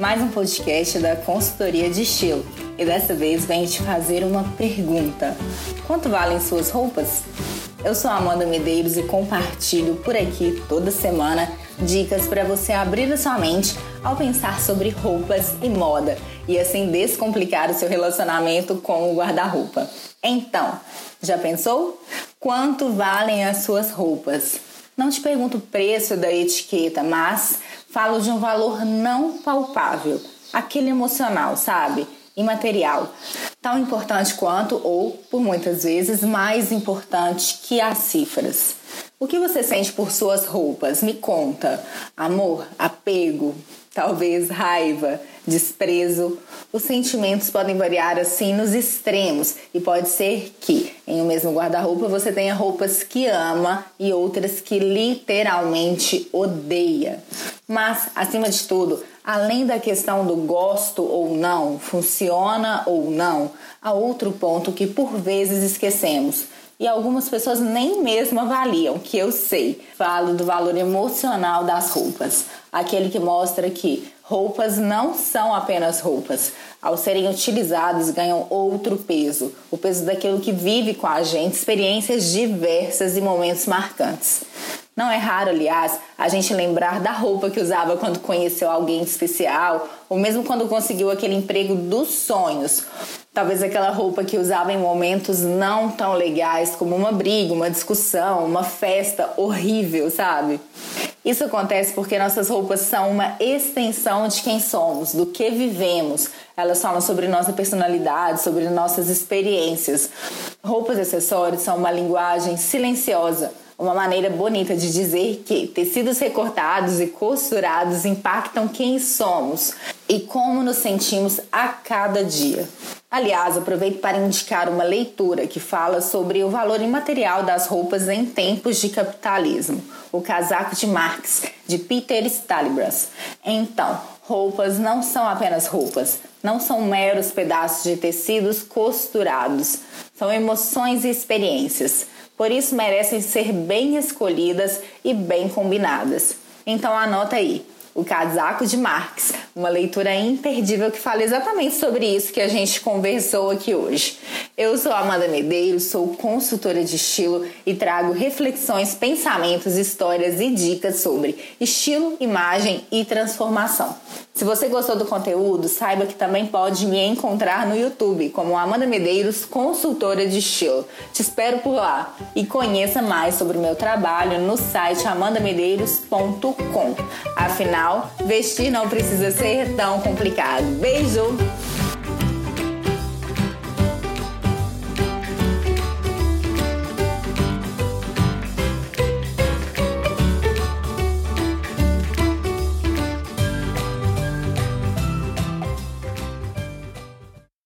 mais um podcast da consultoria de estilo e dessa vez venho te fazer uma pergunta: quanto valem suas roupas? Eu sou Amanda Medeiros e compartilho por aqui toda semana dicas para você abrir a sua mente ao pensar sobre roupas e moda e assim descomplicar o seu relacionamento com o guarda-roupa. Então, já pensou? Quanto valem as suas roupas? Não te pergunto o preço da etiqueta, mas falo de um valor não palpável, aquele emocional, sabe? Imaterial. Tão importante quanto, ou por muitas vezes, mais importante que as cifras. O que você sente por suas roupas? Me conta. Amor, apego, talvez raiva, desprezo. Os sentimentos podem variar assim nos extremos e pode ser que em um mesmo guarda-roupa você tenha roupas que ama e outras que literalmente odeia. Mas, acima de tudo, além da questão do gosto ou não, funciona ou não, há outro ponto que por vezes esquecemos e algumas pessoas nem mesmo avaliam, que eu sei. Falo do valor emocional das roupas, aquele que mostra que roupas não são apenas roupas. Ao serem utilizadas, ganham outro peso, o peso daquilo que vive com a gente, experiências diversas e momentos marcantes. Não é raro, aliás, a gente lembrar da roupa que usava quando conheceu alguém especial, ou mesmo quando conseguiu aquele emprego dos sonhos. Talvez aquela roupa que usava em momentos não tão legais, como uma briga, uma discussão, uma festa horrível, sabe? Isso acontece porque nossas roupas são uma extensão de quem somos, do que vivemos. Elas falam sobre nossa personalidade, sobre nossas experiências. Roupas e acessórios são uma linguagem silenciosa uma maneira bonita de dizer que tecidos recortados e costurados impactam quem somos e como nos sentimos a cada dia. Aliás, aproveito para indicar uma leitura que fala sobre o valor imaterial das roupas em tempos de capitalismo, O Casaco de Marx, de Peter Stalibras. Então, roupas não são apenas roupas, não são meros pedaços de tecidos costurados, são emoções e experiências por isso merecem ser bem escolhidas e bem combinadas. Então anota aí, o Casaco de Marx, uma leitura imperdível que fala exatamente sobre isso que a gente conversou aqui hoje. Eu sou Amanda Medeiros, sou consultora de estilo e trago reflexões, pensamentos, histórias e dicas sobre estilo, imagem e transformação. Se você gostou do conteúdo, saiba que também pode me encontrar no YouTube como Amanda Medeiros, consultora de estilo. Te espero por lá e conheça mais sobre o meu trabalho no site amandamedeiros.com. Afinal, vestir não precisa ser tão complicado. Beijo!